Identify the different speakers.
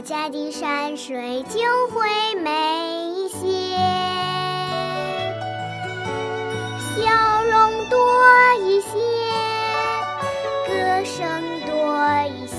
Speaker 1: 我家的山水就会美一些，笑容多一些，歌声多一些。